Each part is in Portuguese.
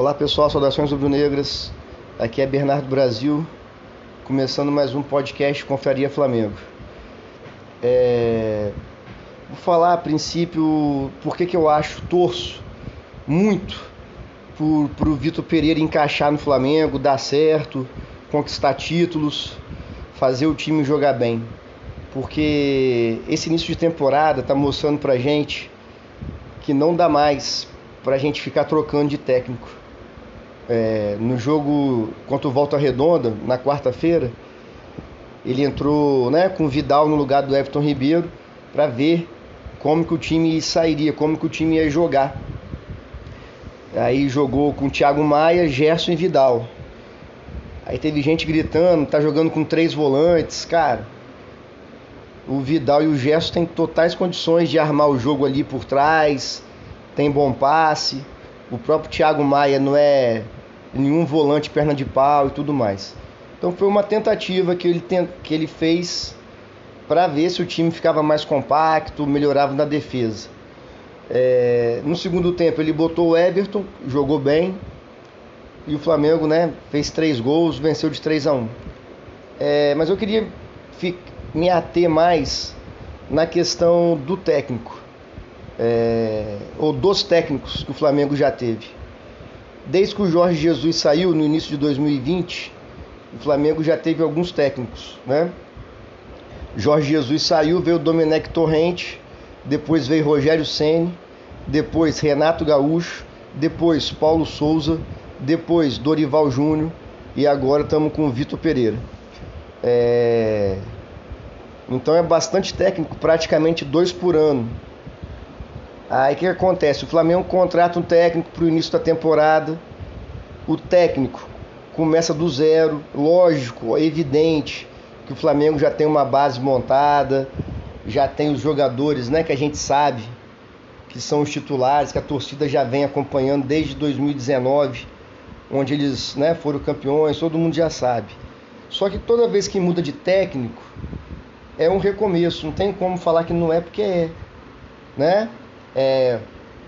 Olá pessoal, saudações rubro-negras. Aqui é Bernardo Brasil, começando mais um podcast Confraria Flamengo. É... Vou falar a princípio por que, eu acho, torço muito para o Vitor Pereira encaixar no Flamengo, dar certo, conquistar títulos, fazer o time jogar bem. Porque esse início de temporada está mostrando pra gente que não dá mais pra gente ficar trocando de técnico. É, no jogo contra o Volta Redonda, na quarta-feira, ele entrou né, com o Vidal no lugar do Everton Ribeiro para ver como que o time sairia, como que o time ia jogar. Aí jogou com Thiago Maia, Gerson e Vidal. Aí teve gente gritando, tá jogando com três volantes, cara. O Vidal e o Gerson têm totais condições de armar o jogo ali por trás, tem bom passe. O próprio Thiago Maia não é nenhum volante perna de pau e tudo mais. Então foi uma tentativa que ele, que ele fez para ver se o time ficava mais compacto, melhorava na defesa. É, no segundo tempo ele botou o Everton, jogou bem. E o Flamengo né, fez três gols, venceu de 3 a 1 é, Mas eu queria me ater mais na questão do técnico. É, ou dos técnicos que o Flamengo já teve. Desde que o Jorge Jesus saiu no início de 2020, o Flamengo já teve alguns técnicos, né? Jorge Jesus saiu, veio o Domenech Torrente, depois veio Rogério Ceni, depois Renato Gaúcho, depois Paulo Souza, depois Dorival Júnior e agora estamos com o Vitor Pereira. É... Então é bastante técnico, praticamente dois por ano. Aí o que acontece? O Flamengo contrata um técnico para o início da temporada. O técnico começa do zero, lógico, é evidente que o Flamengo já tem uma base montada, já tem os jogadores, né, que a gente sabe que são os titulares, que a torcida já vem acompanhando desde 2019, onde eles, né, foram campeões, todo mundo já sabe. Só que toda vez que muda de técnico, é um recomeço, não tem como falar que não é porque é, né? É,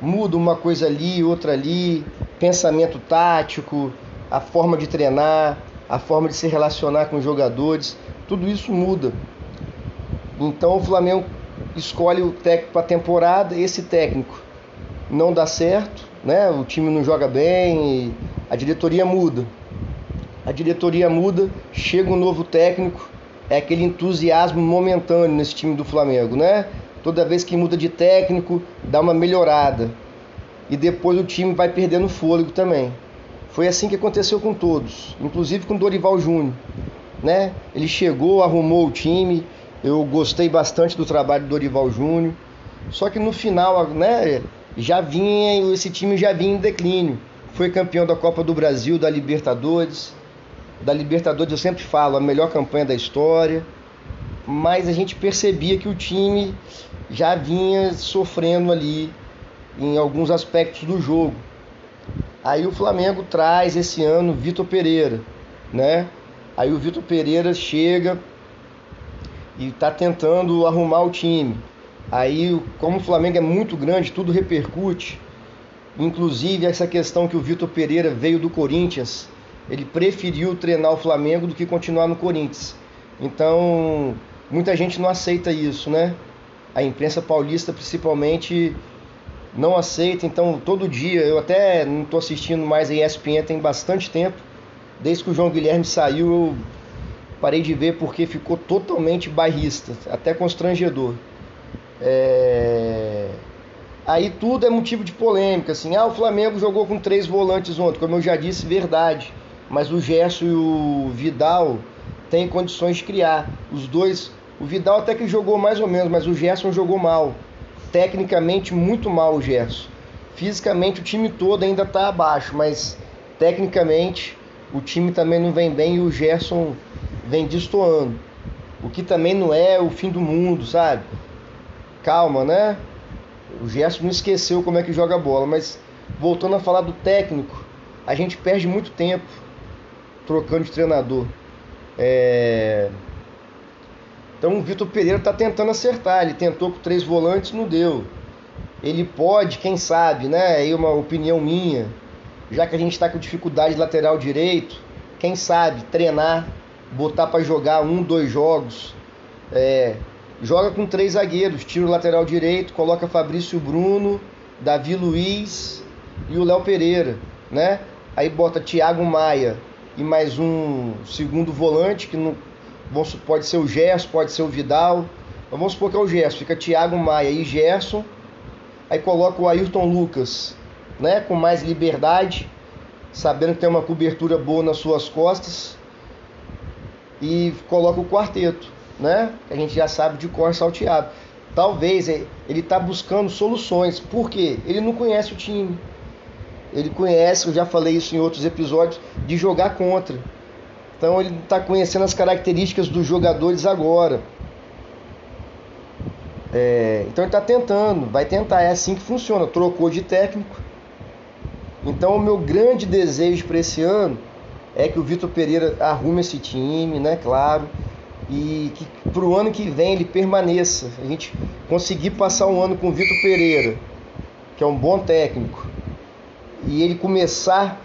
muda uma coisa ali, outra ali, pensamento tático, a forma de treinar, a forma de se relacionar com os jogadores, tudo isso muda. Então o Flamengo escolhe o técnico para a temporada, esse técnico não dá certo, né? O time não joga bem, a diretoria muda. A diretoria muda, chega um novo técnico, é aquele entusiasmo momentâneo nesse time do Flamengo, né? Toda vez que muda de técnico, dá uma melhorada. E depois o time vai perdendo fôlego também. Foi assim que aconteceu com todos, inclusive com Dorival Júnior. Né? Ele chegou, arrumou o time. Eu gostei bastante do trabalho do Dorival Júnior. Só que no final, né, já vinha, esse time já vinha em declínio. Foi campeão da Copa do Brasil, da Libertadores. Da Libertadores eu sempre falo, a melhor campanha da história. Mas a gente percebia que o time já vinha sofrendo ali em alguns aspectos do jogo. Aí o Flamengo traz esse ano Vitor Pereira, né? Aí o Vitor Pereira chega e está tentando arrumar o time. Aí, como o Flamengo é muito grande, tudo repercute. Inclusive essa questão que o Vitor Pereira veio do Corinthians, ele preferiu treinar o Flamengo do que continuar no Corinthians. Então, muita gente não aceita isso, né? A imprensa paulista, principalmente, não aceita. Então, todo dia, eu até não estou assistindo mais a ESPN tem bastante tempo. Desde que o João Guilherme saiu, eu parei de ver porque ficou totalmente bairrista, até constrangedor. É... Aí tudo é motivo de polêmica, assim, ah, o Flamengo jogou com três volantes ontem, como eu já disse, verdade. Mas o Gerson e o Vidal têm condições de criar. Os dois, o Vidal até que jogou mais ou menos, mas o Gerson jogou mal tecnicamente muito mal o Gerson. Fisicamente o time todo ainda está abaixo, mas tecnicamente o time também não vem bem e o Gerson vem destoando. O que também não é o fim do mundo, sabe? Calma, né? O Gerson não esqueceu como é que joga bola, mas voltando a falar do técnico, a gente perde muito tempo trocando de treinador. É... Então o Vitor Pereira está tentando acertar. Ele tentou com três volantes, não deu. Ele pode, quem sabe, né? Aí uma opinião minha. já que a gente está com dificuldade de lateral direito, quem sabe treinar, botar para jogar um, dois jogos. É, joga com três zagueiros, tira o lateral direito, coloca Fabrício Bruno, Davi Luiz e o Léo Pereira, né? Aí bota Thiago Maia e mais um segundo volante, que não, pode ser o Gerson, pode ser o Vidal. Vamos supor que é o Gerson, fica Thiago Maia e Gerson. Aí coloca o Ayrton Lucas, né? Com mais liberdade, sabendo que tem uma cobertura boa nas suas costas. E coloca o quarteto, né? Que a gente já sabe de cor salteado. Talvez ele está buscando soluções, porque ele não conhece o time ele conhece, eu já falei isso em outros episódios, de jogar contra. Então ele está conhecendo as características dos jogadores agora. É, então ele está tentando, vai tentar, é assim que funciona. Trocou de técnico. Então o meu grande desejo para esse ano é que o Vitor Pereira arrume esse time, né? Claro. E que para o ano que vem ele permaneça. A gente conseguir passar um ano com o Vitor Pereira, que é um bom técnico e ele começar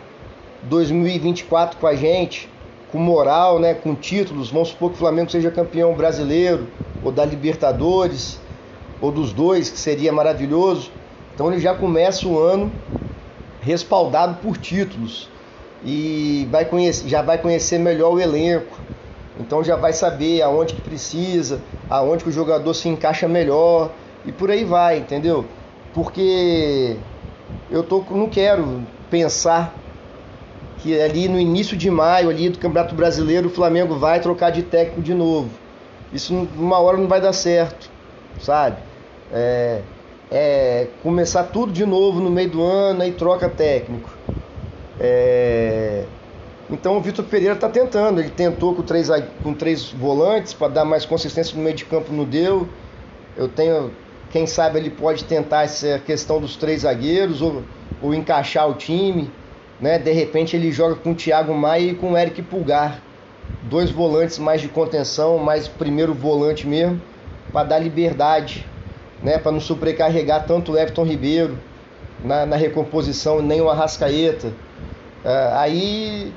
2024 com a gente, com moral, né, com títulos, vamos supor que o Flamengo seja campeão brasileiro, ou da Libertadores, ou dos dois, que seria maravilhoso. Então ele já começa o ano respaldado por títulos e vai conhecer, já vai conhecer melhor o elenco. Então já vai saber aonde que precisa, aonde que o jogador se encaixa melhor e por aí vai, entendeu? Porque eu tô, não quero pensar que ali no início de maio ali do Campeonato Brasileiro o Flamengo vai trocar de técnico de novo. Isso uma hora não vai dar certo, sabe? É, é começar tudo de novo no meio do ano e troca técnico. É, então o Vitor Pereira está tentando. Ele tentou com três, com três volantes para dar mais consistência no meio de campo, não deu. Eu tenho quem sabe ele pode tentar essa questão dos três zagueiros ou, ou encaixar o time. Né? De repente ele joga com o Thiago Maia e com o Eric Pulgar. Dois volantes mais de contenção, mais primeiro volante mesmo, para dar liberdade, né? para não sobrecarregar tanto o Everton Ribeiro na, na recomposição, nem o Arrascaeta. É, aí,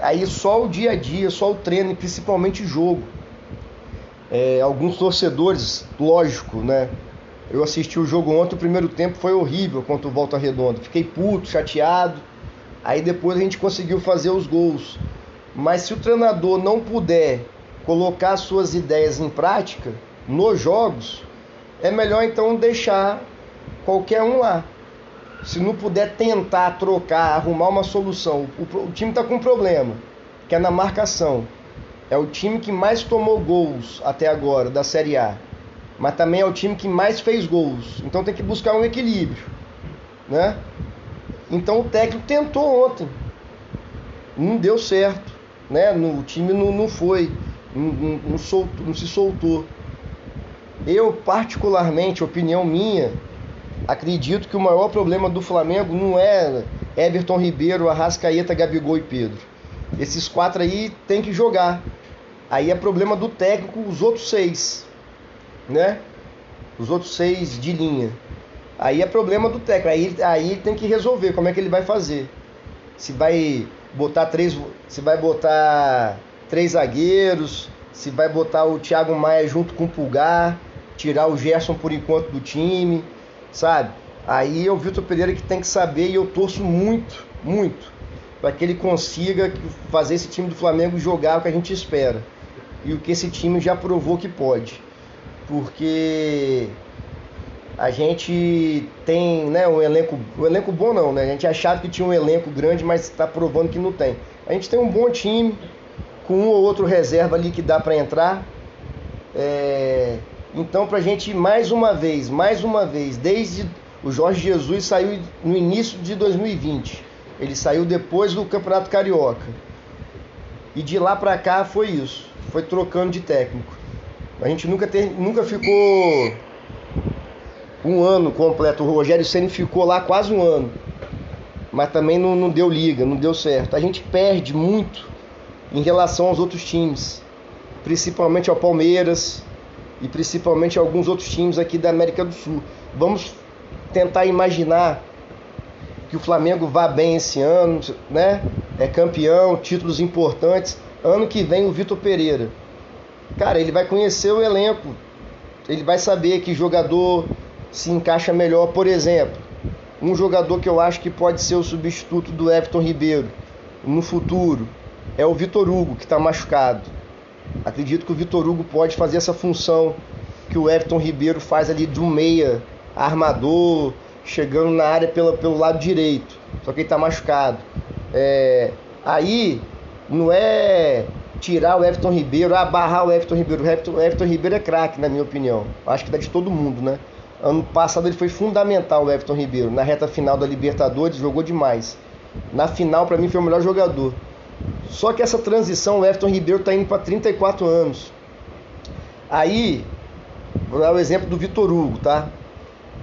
aí só o dia a dia, só o treino e principalmente o jogo. É, alguns torcedores, lógico, né? Eu assisti o jogo ontem, o primeiro tempo foi horrível contra o Volta Redonda. Fiquei puto, chateado. Aí depois a gente conseguiu fazer os gols. Mas se o treinador não puder colocar suas ideias em prática nos jogos, é melhor então deixar qualquer um lá. Se não puder tentar trocar, arrumar uma solução, o, o time está com um problema, que é na marcação. É o time que mais tomou gols até agora da Série A mas também é o time que mais fez gols. Então tem que buscar um equilíbrio, né? Então o técnico tentou ontem, não deu certo, né? No, o time não, não foi, não, não, soltou, não se soltou. Eu particularmente, opinião minha, acredito que o maior problema do Flamengo não é Everton Ribeiro, Arrascaeta, Gabigol e Pedro. Esses quatro aí tem que jogar. Aí é problema do técnico, os outros seis né? Os outros seis de linha. Aí é problema do técnico. Aí, aí tem que resolver como é que ele vai fazer. Se vai botar três, se vai botar três zagueiros, se vai botar o Thiago Maia junto com o Pulgar, tirar o Gerson por enquanto do time, sabe? Aí é o Vitor Pereira que tem que saber e eu torço muito, muito, para que ele consiga fazer esse time do Flamengo jogar o que a gente espera. E o que esse time já provou que pode porque a gente tem né, um elenco, um elenco bom não, né? A gente achava que tinha um elenco grande, mas está provando que não tem. A gente tem um bom time, com um ou outro reserva ali que dá para entrar. É... Então, para a gente mais uma vez, mais uma vez, desde o Jorge Jesus saiu no início de 2020, ele saiu depois do Campeonato Carioca. E de lá para cá foi isso, foi trocando de técnico. A gente nunca, ter, nunca ficou um ano completo. O Rogério Senna ficou lá quase um ano. Mas também não, não deu liga, não deu certo. A gente perde muito em relação aos outros times. Principalmente ao Palmeiras e principalmente alguns outros times aqui da América do Sul. Vamos tentar imaginar que o Flamengo vá bem esse ano, né? É campeão, títulos importantes. Ano que vem o Vitor Pereira. Cara, ele vai conhecer o elenco. Ele vai saber que jogador se encaixa melhor, por exemplo. Um jogador que eu acho que pode ser o substituto do Everton Ribeiro no futuro é o Vitor Hugo, que está machucado. Acredito que o Vitor Hugo pode fazer essa função que o Everton Ribeiro faz ali um meia armador, chegando na área pela, pelo lado direito. Só que ele está machucado. É, aí não é tirar o Everton Ribeiro, abarrar o Everton Ribeiro. O Everton, o Everton Ribeiro é craque, na minha opinião. Acho que dá de todo mundo, né? Ano passado ele foi fundamental, o Everton Ribeiro. Na reta final da Libertadores, jogou demais. Na final, para mim, foi o melhor jogador. Só que essa transição, o Everton Ribeiro está indo para 34 anos. Aí, vou dar o exemplo do Vitor Hugo, tá?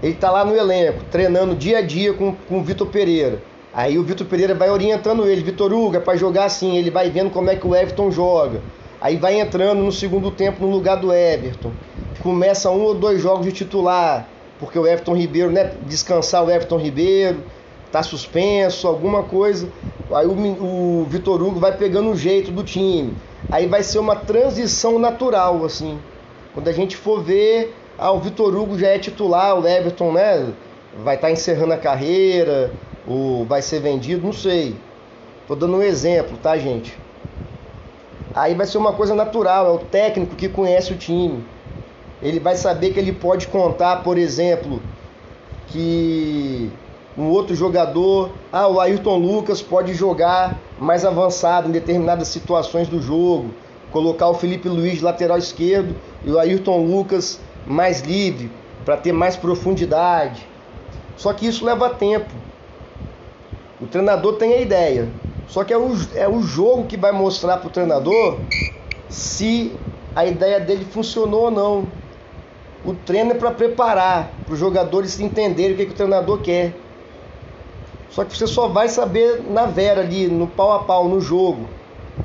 Ele está lá no elenco, treinando dia a dia com, com o Vitor Pereira. Aí o Vitor Pereira vai orientando ele, Vitor Hugo, é para jogar assim, ele vai vendo como é que o Everton joga. Aí vai entrando no segundo tempo no lugar do Everton. Começa um ou dois jogos de titular, porque o Everton Ribeiro, né, descansar o Everton Ribeiro, tá suspenso, alguma coisa. Aí o, o Vitor Hugo vai pegando o jeito do time. Aí vai ser uma transição natural, assim. Quando a gente for ver, ah, o Vitor Hugo já é titular, o Everton, né? Vai estar tá encerrando a carreira, ou vai ser vendido, não sei. Tô dando um exemplo, tá, gente? Aí vai ser uma coisa natural, é o técnico que conhece o time. Ele vai saber que ele pode contar, por exemplo, que um outro jogador, ah, o Ayrton Lucas pode jogar mais avançado em determinadas situações do jogo, colocar o Felipe Luiz lateral esquerdo e o Ayrton Lucas mais livre, para ter mais profundidade. Só que isso leva tempo. O treinador tem a ideia, só que é o, é o jogo que vai mostrar para o treinador se a ideia dele funcionou ou não. O treino é para preparar, para os jogadores entenderem o que, que o treinador quer. Só que você só vai saber na vera ali, no pau a pau, no jogo,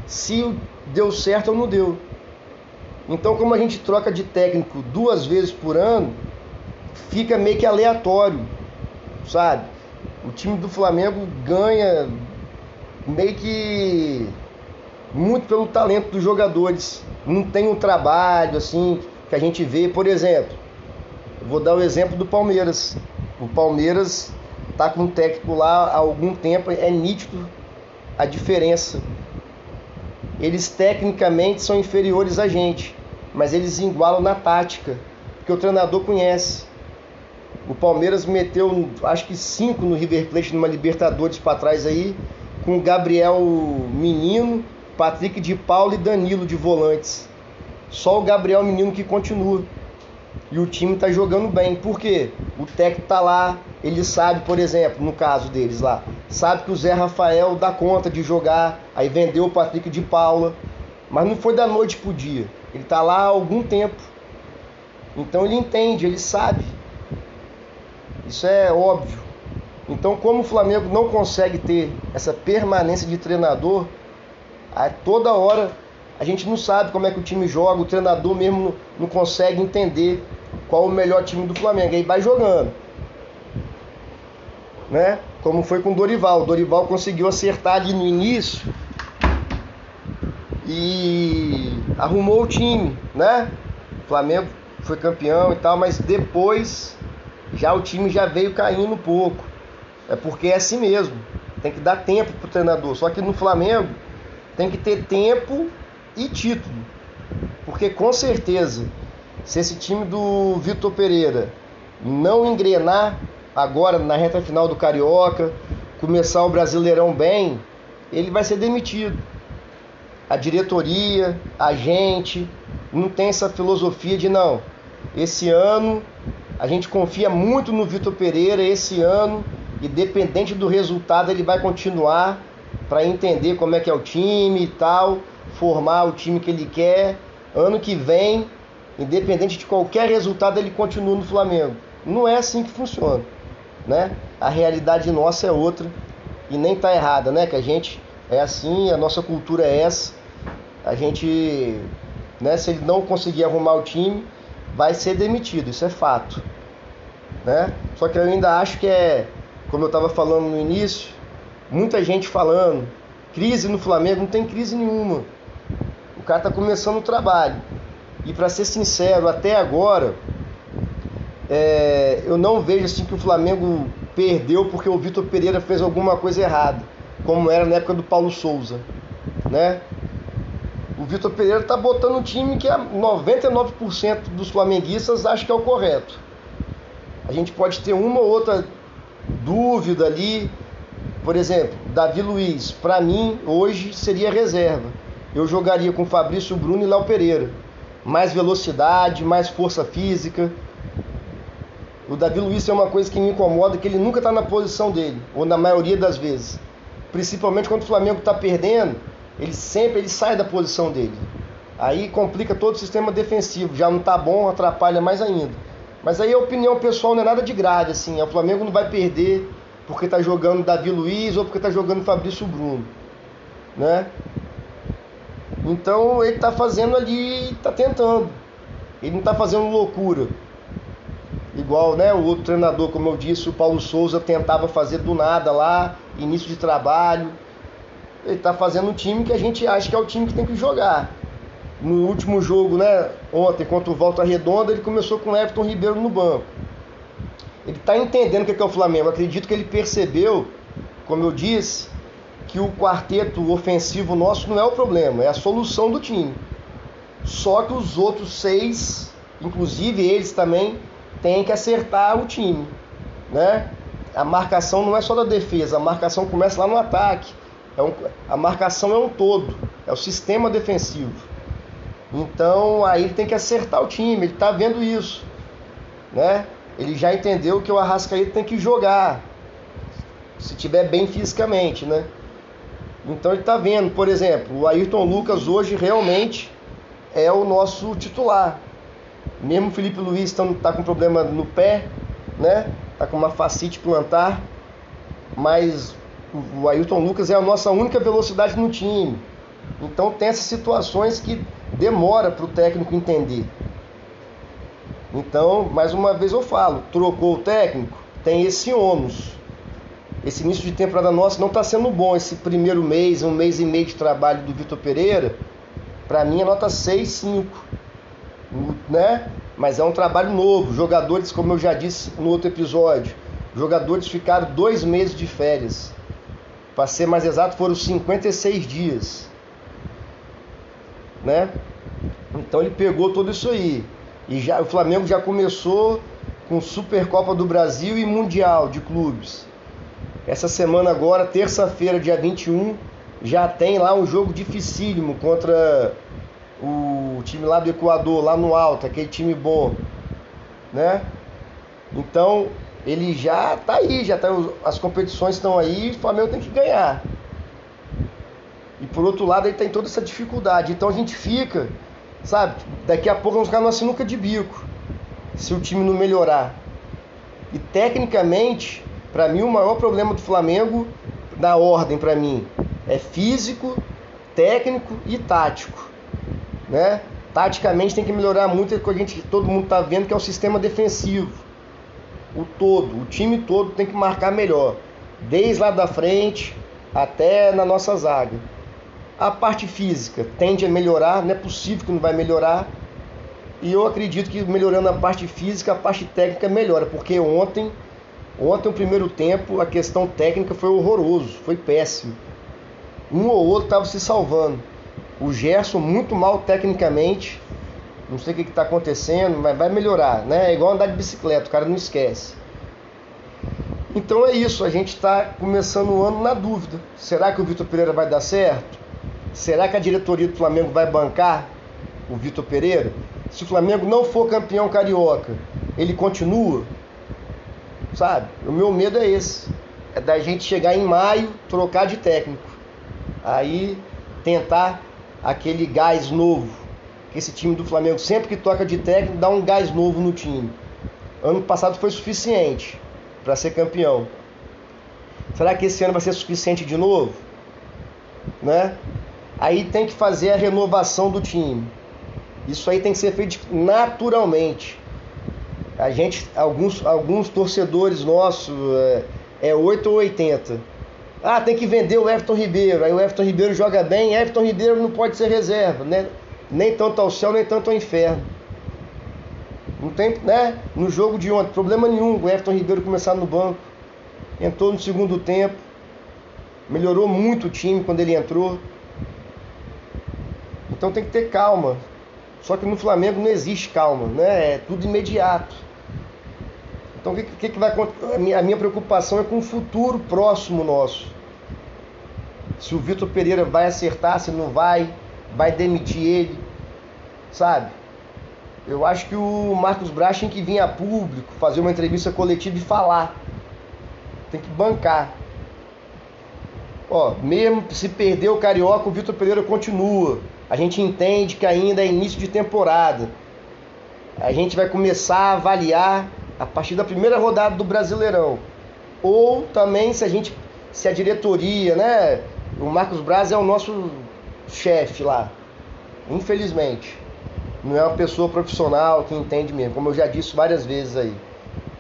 se deu certo ou não deu. Então, como a gente troca de técnico duas vezes por ano, fica meio que aleatório, sabe? O time do Flamengo ganha meio que muito pelo talento dos jogadores. Não tem um trabalho assim que a gente vê, por exemplo. vou dar o exemplo do Palmeiras. O Palmeiras tá com um técnico lá há algum tempo, é nítido a diferença. Eles tecnicamente são inferiores a gente, mas eles igualam na tática, porque o treinador conhece. O Palmeiras meteu, acho que cinco no River Plate numa Libertadores para trás aí, com Gabriel Menino, Patrick de Paulo e Danilo de volantes. Só o Gabriel Menino que continua. E o time está jogando bem. Por quê? O técnico está lá, ele sabe, por exemplo, no caso deles lá, sabe que o Zé Rafael dá conta de jogar, aí vendeu o Patrick de Paula, mas não foi da noite pro dia. Ele está lá há algum tempo. Então ele entende, ele sabe. Isso é óbvio. Então, como o Flamengo não consegue ter essa permanência de treinador, a toda hora a gente não sabe como é que o time joga, o treinador mesmo não consegue entender qual o melhor time do Flamengo. Aí vai jogando né? Como foi com o Dorival. O Dorival conseguiu acertar ali no início e arrumou o time, né? O Flamengo foi campeão e tal, mas depois já o time já veio caindo um pouco. É porque é assim mesmo. Tem que dar tempo pro treinador. Só que no Flamengo tem que ter tempo e título. Porque com certeza, se esse time do Vitor Pereira não engrenar, agora na reta final do Carioca, começar o Brasileirão bem, ele vai ser demitido. A diretoria, a gente, não tem essa filosofia de não. Esse ano a gente confia muito no Vitor Pereira, esse ano, independente do resultado, ele vai continuar para entender como é que é o time e tal, formar o time que ele quer. Ano que vem, independente de qualquer resultado, ele continua no Flamengo. Não é assim que funciona né? A realidade nossa é outra e nem tá errada, né? Que a gente é assim, a nossa cultura é essa. A gente, né, se ele não conseguir arrumar o time, vai ser demitido, isso é fato. Né? Só que eu ainda acho que é como eu estava falando no início, muita gente falando, crise no Flamengo, não tem crise nenhuma. Cara está começando o trabalho. E para ser sincero, até agora, é, eu não vejo assim que o Flamengo perdeu porque o Vitor Pereira fez alguma coisa errada, como era na época do Paulo Souza, né? O Vitor Pereira está botando um time que 99% dos flamenguistas acham que é o correto. A gente pode ter uma ou outra dúvida ali. Por exemplo, Davi Luiz, para mim, hoje seria reserva. Eu jogaria com Fabrício Bruno e Léo Pereira. Mais velocidade, mais força física. O Davi Luiz é uma coisa que me incomoda, que ele nunca está na posição dele, ou na maioria das vezes. Principalmente quando o Flamengo está perdendo, ele sempre ele sai da posição dele. Aí complica todo o sistema defensivo, já não está bom, atrapalha mais ainda. Mas aí a opinião pessoal não é nada de grade, assim. O Flamengo não vai perder porque está jogando Davi Luiz ou porque está jogando Fabrício Bruno, né? Então ele está fazendo ali, está tentando. Ele não está fazendo loucura. Igual, né, o outro treinador, como eu disse, o Paulo Souza tentava fazer do nada lá, início de trabalho, ele está fazendo um time que a gente acha que é o time que tem que jogar. No último jogo, né, ontem, contra o Volta Redonda, ele começou com o Everton Ribeiro no banco. Ele está entendendo o que é o Flamengo. Acredito que ele percebeu, como eu disse, que o quarteto ofensivo nosso não é o problema, é a solução do time. Só que os outros seis, inclusive eles também, têm que acertar o time. Né? A marcação não é só da defesa, a marcação começa lá no ataque. É um, a marcação é um todo, é o sistema defensivo. Então aí ele tem que acertar o time, ele está vendo isso. Né? Ele já entendeu que o Arrascaeta tem que jogar, se tiver bem fisicamente. Né? Então ele está vendo, por exemplo, o Ayrton Lucas hoje realmente é o nosso titular. Mesmo o Felipe Luiz está com problema no pé, né? Tá com uma facite plantar, mas o Ailton Lucas é a nossa única velocidade no time. Então tem essas situações que demora para o técnico entender. Então, mais uma vez eu falo, trocou o técnico, tem esse ônus. Esse início de temporada nossa não está sendo bom. Esse primeiro mês, um mês e meio de trabalho do Vitor Pereira, para mim é nota 6, 5. Né? Mas é um trabalho novo. Jogadores, como eu já disse no outro episódio, jogadores ficaram dois meses de férias. Para ser mais exato, foram 56 dias. Né? Então ele pegou tudo isso aí. E já, o Flamengo já começou com Supercopa do Brasil e Mundial de Clubes. Essa semana agora, terça-feira, dia 21, já tem lá um jogo dificílimo contra o time lá do Equador, lá no alto, aquele time bom, né? Então, ele já tá aí, já tá, as competições estão aí, o Flamengo tem que ganhar. E por outro lado, ele tem toda essa dificuldade. Então a gente fica, sabe, daqui a pouco vamos ficar numa sinuca de bico, se o time não melhorar. E tecnicamente, para mim, o maior problema do Flamengo, na ordem para mim, é físico, técnico e tático. Né? Taticamente tem que melhorar muito, é o que a gente, todo mundo está vendo que é o sistema defensivo o todo, o time todo tem que marcar melhor, desde lá da frente até na nossa zaga. A parte física tende a melhorar, não é possível que não vai melhorar. E eu acredito que melhorando a parte física, a parte técnica melhora, porque ontem, ontem o primeiro tempo, a questão técnica foi horroroso, foi péssimo. Um ou outro estava se salvando. O Gerson muito mal tecnicamente, não sei o que está acontecendo, mas vai melhorar, né? É igual andar de bicicleta, o cara não esquece. Então é isso, a gente está começando o ano na dúvida. Será que o Vitor Pereira vai dar certo? Será que a diretoria do Flamengo vai bancar o Vitor Pereira? Se o Flamengo não for campeão carioca, ele continua? Sabe? O meu medo é esse. É da gente chegar em maio, trocar de técnico. Aí tentar aquele gás novo esse time do Flamengo, sempre que toca de técnico, dá um gás novo no time. Ano passado foi suficiente para ser campeão. Será que esse ano vai ser suficiente de novo? Né? Aí tem que fazer a renovação do time. Isso aí tem que ser feito naturalmente. A gente, alguns, alguns torcedores nossos, é, É 8 ou 80. Ah, tem que vender o Everton Ribeiro. Aí o Everton Ribeiro joga bem, Everton Ribeiro não pode ser reserva, né? Nem tanto ao céu, nem tanto ao inferno. Não tem, né? No jogo de ontem, problema nenhum o Everton Ribeiro começar no banco. Entrou no segundo tempo. Melhorou muito o time quando ele entrou. Então tem que ter calma. Só que no Flamengo não existe calma, né? É tudo imediato. Então o que, que, vai acontecer? A minha preocupação é com o futuro próximo nosso. Se o Vitor Pereira vai acertar, se não vai, vai demitir ele, sabe? Eu acho que o Marcos Braz tem que vir a público, fazer uma entrevista coletiva e falar. Tem que bancar. Ó, mesmo se perder o Carioca, o Vitor Pereira continua. A gente entende que ainda é início de temporada. A gente vai começar a avaliar a partir da primeira rodada do Brasileirão. Ou também se a gente, se a diretoria, né? O Marcos Braz é o nosso chefe lá. Infelizmente não é uma pessoa profissional que entende mesmo, como eu já disse várias vezes aí.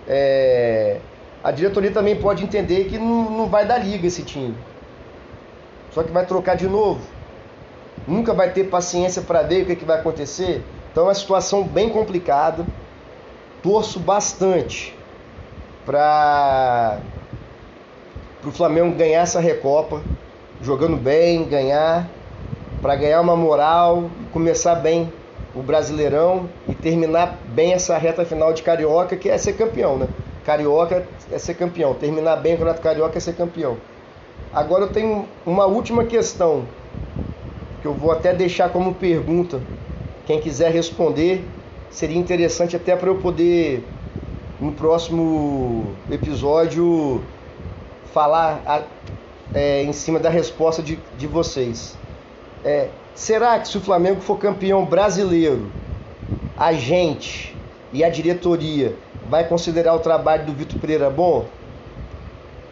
É... A diretoria também pode entender que não, não vai dar liga esse time. Só que vai trocar de novo. Nunca vai ter paciência para ver o que, que vai acontecer. Então é uma situação bem complicada. Torço bastante para o Flamengo ganhar essa Recopa, jogando bem, ganhar, para ganhar uma moral começar bem o Brasileirão e terminar bem essa reta final de Carioca, que é ser campeão, né? Carioca é ser campeão, terminar bem o Campeonato Carioca é ser campeão. Agora eu tenho uma última questão, que eu vou até deixar como pergunta. Quem quiser responder, seria interessante até para eu poder, no próximo episódio, falar é, em cima da resposta de, de vocês. É, Será que se o Flamengo for campeão brasileiro, a gente e a diretoria vai considerar o trabalho do Vitor Pereira bom?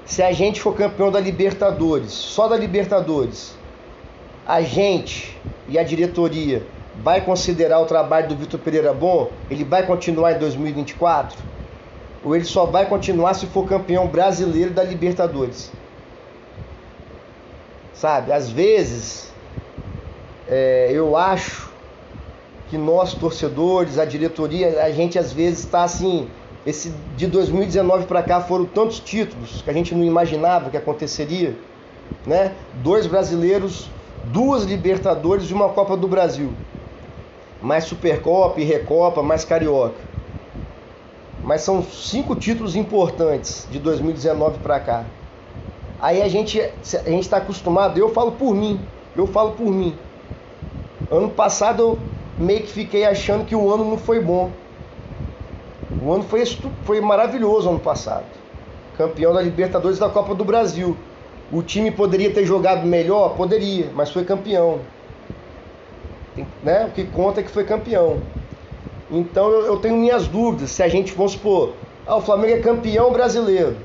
Se a gente for campeão da Libertadores, só da Libertadores, a gente e a diretoria vai considerar o trabalho do Vitor Pereira bom? Ele vai continuar em 2024? Ou ele só vai continuar se for campeão brasileiro da Libertadores? Sabe, às vezes é, eu acho que nós torcedores, a diretoria, a gente às vezes está assim. Esse de 2019 para cá foram tantos títulos que a gente não imaginava que aconteceria, né? Dois brasileiros, duas Libertadores e uma Copa do Brasil. Mais Supercopa e Recopa, mais Carioca. Mas são cinco títulos importantes de 2019 para cá. Aí a gente a gente está acostumado, eu falo por mim, eu falo por mim. Ano passado eu meio que fiquei achando que o ano não foi bom. O ano foi, foi maravilhoso ano passado. Campeão da Libertadores da Copa do Brasil. O time poderia ter jogado melhor? Poderia, mas foi campeão. Né? O que conta é que foi campeão. Então eu, eu tenho minhas dúvidas se a gente, vamos supor, ah, o Flamengo é campeão brasileiro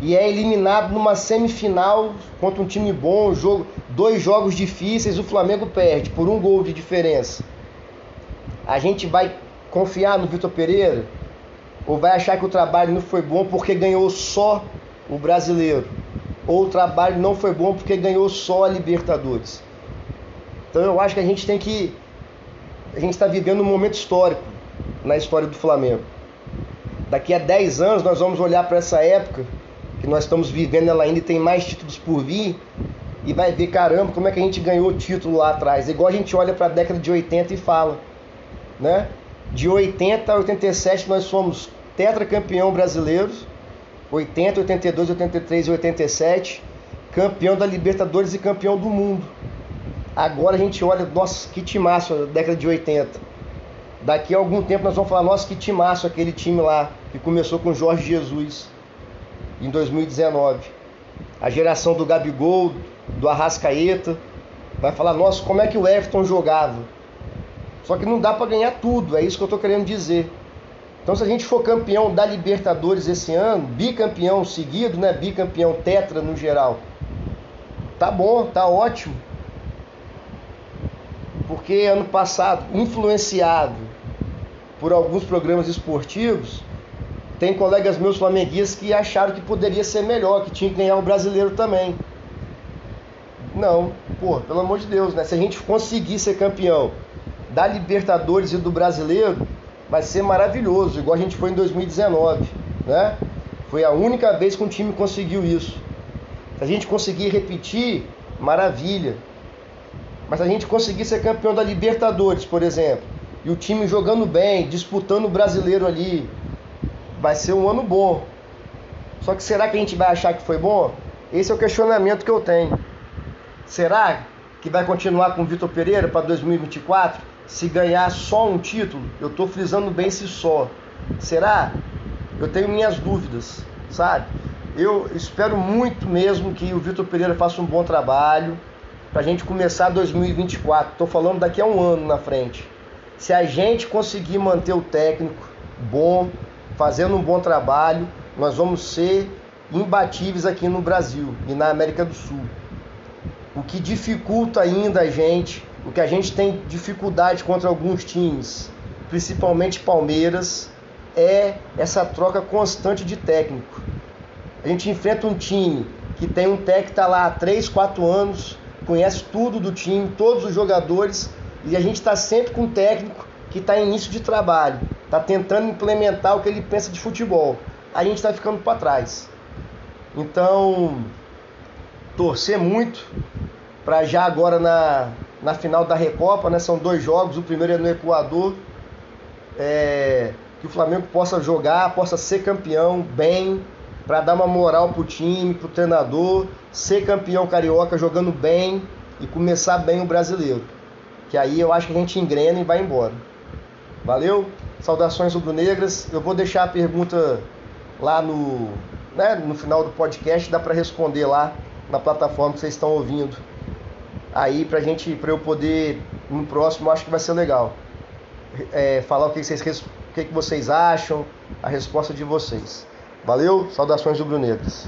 e é eliminado numa semifinal contra um time bom, jogo, dois jogos difíceis, o Flamengo perde por um gol de diferença. A gente vai confiar no Vitor Pereira ou vai achar que o trabalho não foi bom porque ganhou só o brasileiro? Ou o trabalho não foi bom porque ganhou só a Libertadores? Então eu acho que a gente tem que. A gente está vivendo um momento histórico na história do Flamengo. Daqui a 10 anos nós vamos olhar para essa época que nós estamos vivendo ela ainda tem mais títulos por vir e vai ver, caramba, como é que a gente ganhou o título lá atrás. Igual a gente olha para a década de 80 e fala, né? De 80 a 87 nós somos tetracampeão brasileiros, 80, 82, 83 e 87, campeão da Libertadores e campeão do mundo. Agora a gente olha, nossa, que timaço a década de 80. Daqui a algum tempo nós vamos falar, nossa, que timaço aquele time lá, que começou com Jorge Jesus em 2019. A geração do Gabigol, do Arrascaeta, vai falar: nossa, como é que o Everton jogava? Só que não dá para ganhar tudo, é isso que eu estou querendo dizer. Então, se a gente for campeão da Libertadores esse ano, bicampeão seguido, né? Bicampeão tetra no geral, tá bom, tá ótimo. Porque ano passado, influenciado por alguns programas esportivos, tem colegas meus flamenguistas que acharam que poderia ser melhor, que tinha que ganhar o brasileiro também. Não, pô, pelo amor de Deus, né? Se a gente conseguir ser campeão da Libertadores e do Brasileiro, vai ser maravilhoso, igual a gente foi em 2019, né? Foi a única vez que um time conseguiu isso. Se a gente conseguir repetir, maravilha. Mas a gente conseguir ser campeão da Libertadores, por exemplo, e o time jogando bem, disputando o brasileiro ali, vai ser um ano bom. Só que será que a gente vai achar que foi bom? Esse é o questionamento que eu tenho. Será que vai continuar com o Vitor Pereira para 2024? Se ganhar só um título, eu estou frisando bem se só. Será? Eu tenho minhas dúvidas, sabe? Eu espero muito mesmo que o Vitor Pereira faça um bom trabalho para a gente começar 2024. Estou falando daqui a um ano na frente. Se a gente conseguir manter o técnico bom, fazendo um bom trabalho, nós vamos ser imbatíveis aqui no Brasil e na América do Sul. O que dificulta ainda a gente, o que a gente tem dificuldade contra alguns times, principalmente Palmeiras, é essa troca constante de técnico. A gente enfrenta um time que tem um técnico que está lá há 3, 4 anos, conhece tudo do time, todos os jogadores, e a gente está sempre com um técnico que está em início de trabalho, está tentando implementar o que ele pensa de futebol. A gente está ficando para trás. Então, torcer muito para já agora na, na final da Recopa, né? São dois jogos, o primeiro é no Equador. É, que o Flamengo possa jogar, possa ser campeão bem, para dar uma moral pro time, pro treinador, ser campeão carioca jogando bem e começar bem o brasileiro. Que aí eu acho que a gente engrena e vai embora. Valeu? Saudações rubro-negras. Eu vou deixar a pergunta lá no, né, no final do podcast, dá para responder lá na plataforma que vocês estão ouvindo. Aí pra gente, para eu poder no próximo, acho que vai ser legal. É, falar o que vocês o que vocês acham, a resposta de vocês. Valeu, saudações rubro-negras.